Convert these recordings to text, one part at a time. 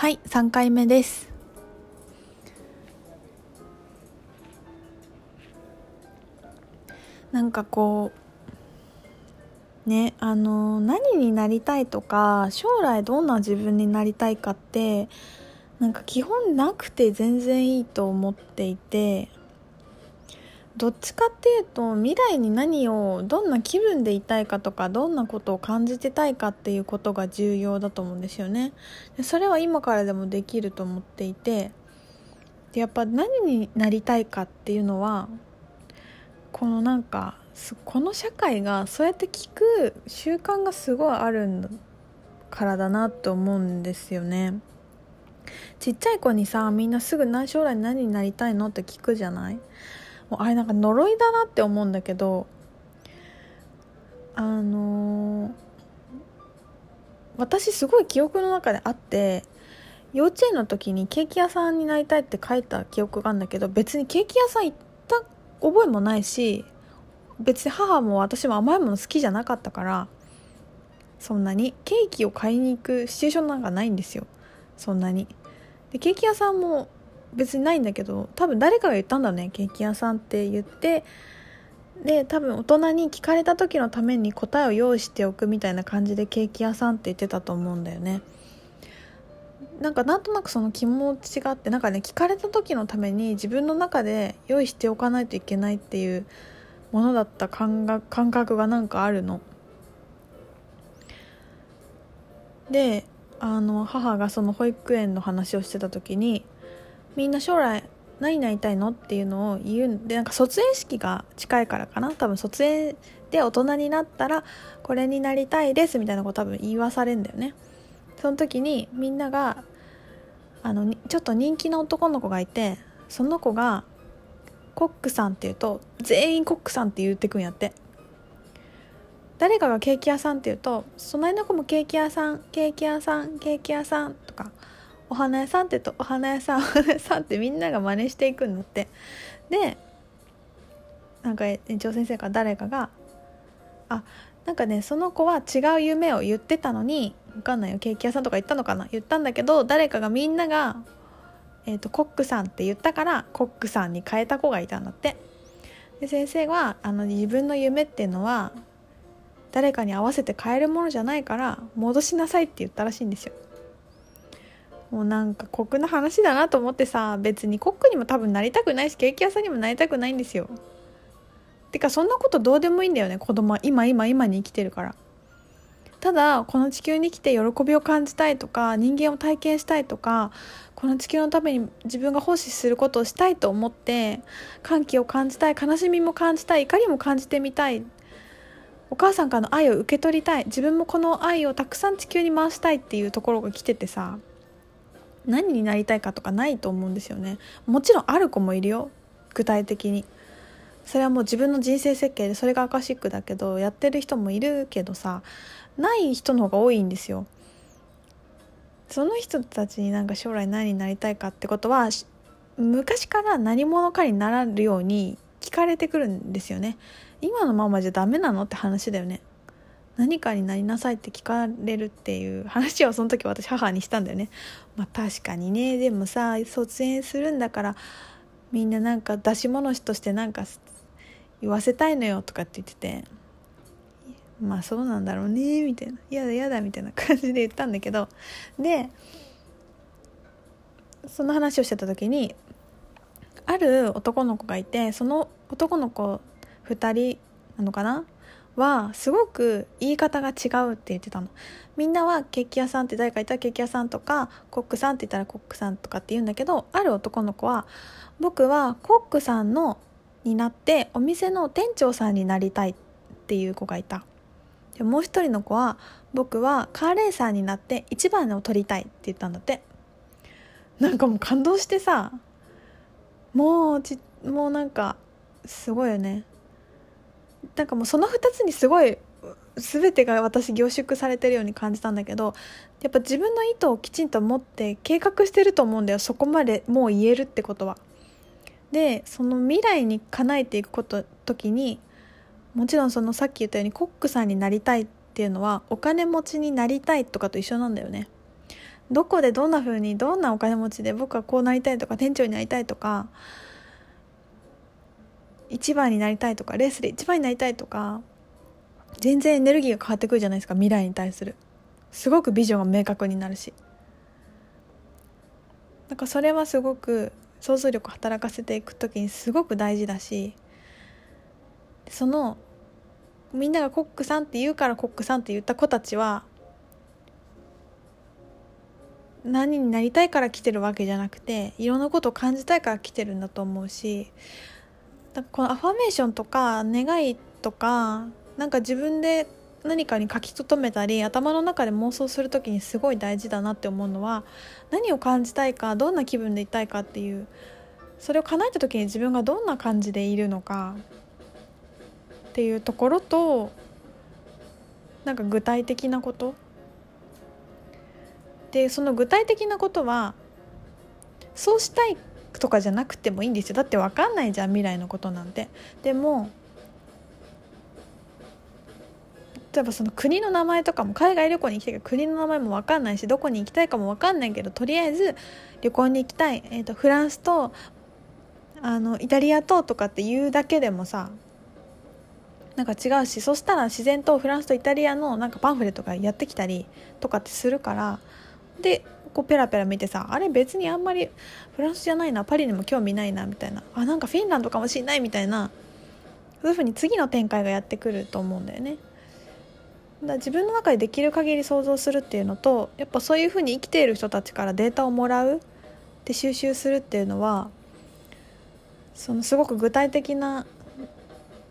はい3回目です。なんかこうねあの何になりたいとか将来どんな自分になりたいかってなんか基本なくて全然いいと思っていてどっちかっていうと未来に何をどんな気分でいたいかとかどんなことを感じてたいかっていうことが重要だと思うんですよね。でそれは今からでもできると思っていて。でやっぱ何になりたいかっていうのはこのなんかこの社会がそうやって聞く習慣がすごいあるからだなと思うんですよね。ちっちゃい子にさみんなすぐ将来何になりたいの？って聞くじゃない？もうあれなんか呪いだなって思うんだけどあのー、私すごい記憶の中であって幼稚園の時にケーキ屋さんになりたいって書いた記憶があるんだけど別にケーキ屋さん行った覚えもないし別に母も私も甘いもの好きじゃなかったからそんなにケーキを買いに行くシチュエーションなんかないんですよ。そんなに。でケーキ屋さんも別にないんだけど多分誰かが言ったんだねケーキ屋さんって言ってで多分大人に聞かれた時のために答えを用意しておくみたいな感じでケーキ屋さんって言ってたと思うんだよねなんかなんとなくその気持ちがあってなんかね聞かれた時のために自分の中で用意しておかないといけないっていうものだった感が感覚がなんかあるの。であの母がその保育園の話をしてた時にみんな将来何になりたいのっていうのを言うんでなんか卒園式が近いからかな。多分卒園で大人になったらこれになりたいですみたいなこと多分言わされんだよね。その時にみんながあのちょっと人気の男の子がいてその子がコックさんって言うと全員コックさんって言ってくんやって。誰かがケーキ屋さんって言うと隣の子もケーキ屋さんケーキ屋さんケーキ屋さんとかお花屋さんってとお花屋さんお花屋さんってみんなが真似していくんだって。でなんか園長先生か誰かがあなんかねその子は違う夢を言ってたのに分かんないよケーキ屋さんとか言ったのかな？言ったんだけど誰かがみんなが、えーと、コックさんって言ったからコックさんに変えた子がいたんだって。で先生はあの自分の夢っていうのは誰かに合わせて変えるものじゃないから戻しなさいって言ったらしいんですよ。もうなんか酷な話だなと思ってさ別にコックにも多分なりたくないしケーキ屋さんにもなりたくないんですよ。てかそんなことどうでもいいんだよね子供は。今今今に生きてるから。ただこの地球に来て喜びを感じたいとか人間を体験したいとかこの地球のために自分が奉仕することをしたいと思って歓喜を感じたい悲しみも感じたい怒りも感じてみたい。お母さんからの愛を受け取りたい。自分もこの愛をたくさん地球に回したいっていうところが来ててさ。何になりたいかとかないと思うんですよね。もちろんある子もいるよ。具体的に。それはもう自分の人生設計でそれがアカシックだけどやってる人もいるけどさない人の方が多いんですよ。その人たちになんか将来何になりたいかってことは昔から何者かになるように聞かれてくるんですよね。今のままじゃダメなのって話だよね。何かになりなさいって聞かれるっていう話をその時私母にしたんだよね。まあ確かにね。でもさ卒園するんだからみんななんか出し物としてなんか言わせたいのよとかって言ってて。まあそうなんだろうね。みたいな。嫌だ嫌だみたいな感じで言ったんだけど。でその話をしてた時にある男の子がいてその男の子2人なのかな？はすごく言い方が違うって言ってたの。みんなはケーキ屋さんって誰かいたらケーキ屋さんとかコックさんって言ったらコックさんとかって言うんだけどある男の子は僕はコックさんのになってお店の店長さんになりたいっていう子がいた。でもう一人の子は僕はカーレーサーになって一番を取りたいって言ったんだって。なんかもう感動してさもうちもうなんかすごいよね。なんかもうその2つにすごい全てが私凝縮されてるように感じたんだけどやっぱ自分の意図をきちんと持って計画してると思うんだよそこまでもう言えるってことは。でその未来に叶えていくこと時にもちろんそのさっき言ったようにコックさんになりたいっていうのはお金持ちになりたいとかと一緒なんだよね。どこでどんな風にどんなお金持ちで僕はこうなりたいとか店長になりたいとか一番になりたいとかレースで一番になりたいとか全然エネルギーが変わってくるじゃないですか未来に対する。すごくビジョンが明確になるし。なんかそれはすごく想像力働かせていく時にすごく大事だしそのみんながコックさんって言うからコックさんって言った子たちは何になりたいから来てるわけじゃなくていろんなことを感じたいから来てるんだと思うしだこのアファメーションとか願いとかなんか自分で何かに書き留めたり頭の中で妄想する時にすごい大事だなって思うのは何を感じたいかどんな気分でいたいかっていうそれを叶えた時に自分がどんな感じでいるのかっていうところとなんか具体的なこと。でその具体的なことはそうしたいとかじゃなくてもいいんですよ。だって分かんないじゃん未来のことなんて。でも例えばその国の名前とかも海外旅行に行きたいけど国の名前も分かんないしどこに行きたいかも分かんないけどとりあえず旅行に行きたい、えーと、フランスとあのイタリアととかって言うだけでもさなんか違うしそしたら自然とフランスとイタリアのなんかパンフレットがやってきたりとかってするから。でこうペラペラ見てさあれ別にあんまりフランスじゃないなパリにも興味ないなみたいなあなんかフィンランドかもしんないみたいなそういうふうに次の展開がやってくると思うんだよね。だ自分の中でできる限り想像するっていうのとやっぱそういうふうに生きている人たちからデータをもらうで収集するっていうのはそのすごく具体的な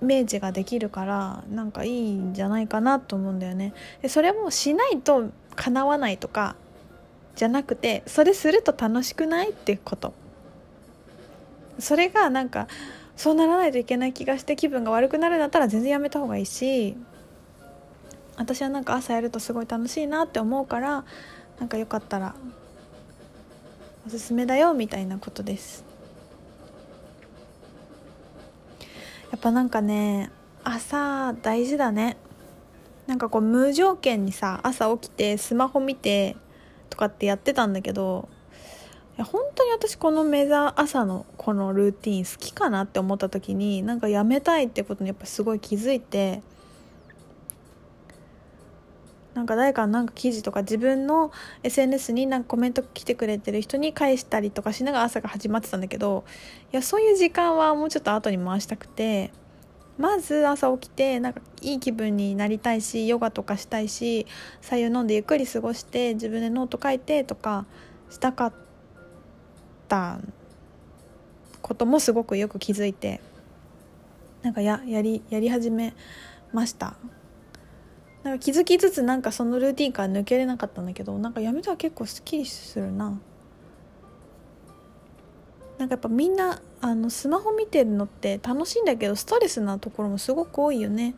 イメージができるからなんかいいんじゃないかなと思うんだよね。でそれもしないと叶わないとかじゃなくてそれすると楽しくないっていうこと。それがなんかそうならないといけない気がして気分が悪くなるんだったら全然やめた方がいいし私はなんか朝やるとすごい楽しいなって思うからなんかよかったらおすすめだよみたいなことです。やっぱなんかね朝大事だね。なんかこう無条件にさ朝起きてスマホ見てとかってやってたんだけどいや本当に私この目覚朝のこのルーティン好きかなって思った時になんかやめたいってことにやっぱすごい気づいてなんか誰かなんか記事とか自分の SNS になんかコメント来てくれてる人に返したりとかしながら朝が始まってたんだけどいやそういう時間はもうちょっと後に回したくてまず朝起きてなんかいい気分になりたいしヨガとかしたいし白湯飲んでゆっくり過ごして自分でノート書いてとかしたかったこともすごくよく気づいてなんかややりやり始めました。なんか気づきつつなんかそのルーティンから抜けれなかったんだけどなんかやめたら結構すっきりするな。なんかやっぱみんなあのスマホ見てるのって楽しいんだけどストレスなところもすごく多いよね。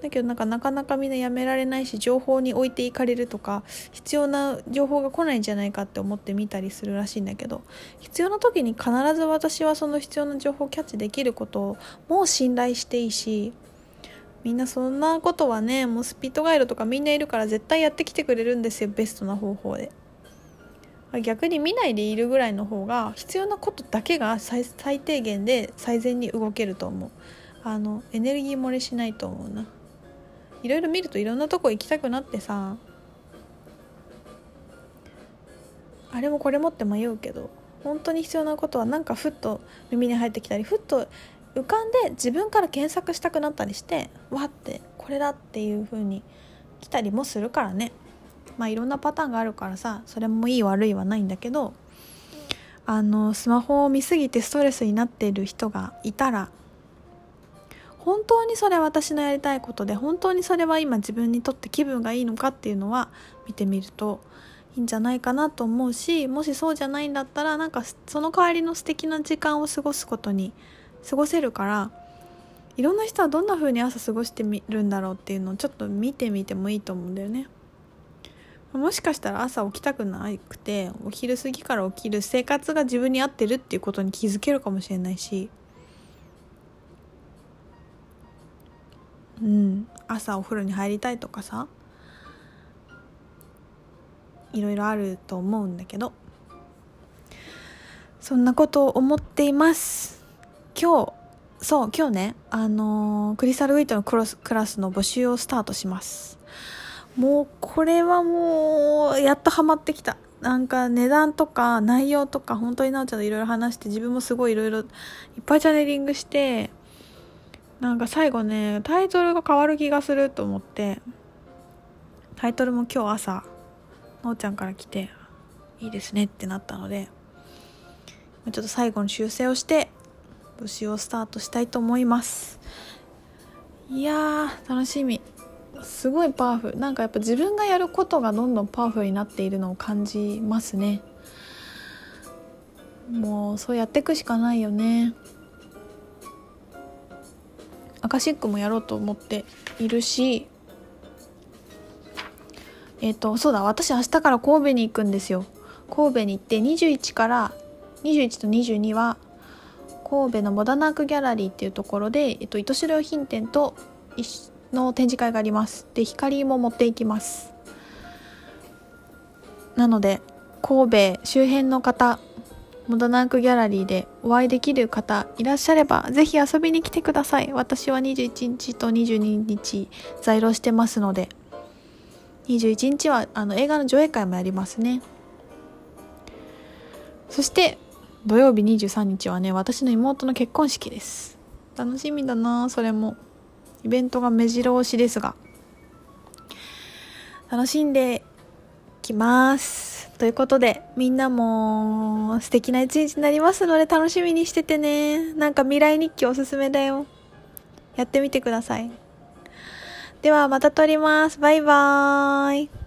だけどなんかなかなかみんなやめられないし情報に置いていかれるとか必要な情報が来ないんじゃないかって思って見たりするらしいんだけど必要な時に必ず私はその必要な情報をキャッチできることをもう信頼していいしみんなそんなことはねもうスピードガイドとかみんないるから絶対やってきてくれるんですよベストな方法で。逆に見ないでいるぐらいの方が必要なことだけが最低限で最善に動けると思う。あのエネルギー漏れしないと思うな。いろいろ見るといろんなとこ行きたくなってさ。あれもこれもって迷うけど本当に必要なことはなんかふっと耳に入ってきたりふっと浮かんで自分から検索したくなったりしてわってこれだっていう風に来たりもするからね。まあいろんなパターンがあるからさそれもいい悪いはないんだけどあのスマホを見すぎてストレスになっている人がいたら本当にそれ私のやりたいことで本当にそれは今自分にとって気分がいいのかっていうのは見てみるといいんじゃないかなと思うしもしそうじゃないんだったらなんかその代わりの素敵な時間を過ごすことに過ごせるからいろんな人はどんな風に朝過ごしてみるんだろうっていうのをちょっと見てみてもいいと思うんだよね。もしかしたら朝起きたくなくてお昼過ぎから起きる生活が自分に合ってるっていうことに気づけるかもしれないし。うん。朝お風呂に入りたいとかさいろいろあると思うんだけど。そんなことを思っています。今日そう今日ねあのー、クリスタルウィートのクロスクラスの募集をスタートします。もうこれはもうやっとハマってきた。なんか値段とか内容とか本当になおちゃんといろいろ話して自分もすごいいろいろいっぱいチャネリングしてなんか最後ねタイトルが変わる気がすると思ってタイトルも今日朝なおちゃんから来ていいですねってなったのでちょっと最後の修正をして募集をスタートしたいと思います。いやー楽しみ。すごいパワフル。なんかやっぱ自分がやることがどんどんパワフルになっているのを感じますね。もうそうやっていくしかないよね。アカシックもやろうと思っているし。えっ、ー、とそうだ私明日から神戸に行くんですよ。神戸に行って21から21と22は神戸のモダナークギャラリーっていうところで、えっと、糸代用品店との展示会があります。で光も持っていきます。なので神戸周辺の方モダナークギャラリーでお会いできる方いらっしゃればぜひ遊びに来てください。私は21日と22日在労してますので。21日はあの映画の上映会もやりますね。そして土曜日23日はね私の妹の結婚式です。楽しみだなそれも。イベントが目白押しですが楽しんできます。ということでみんなも素敵な一日になりますので楽しみにしててね。なんか未来日記おすすめだよ。やってみてください。ではまた撮ります。バイバーイ。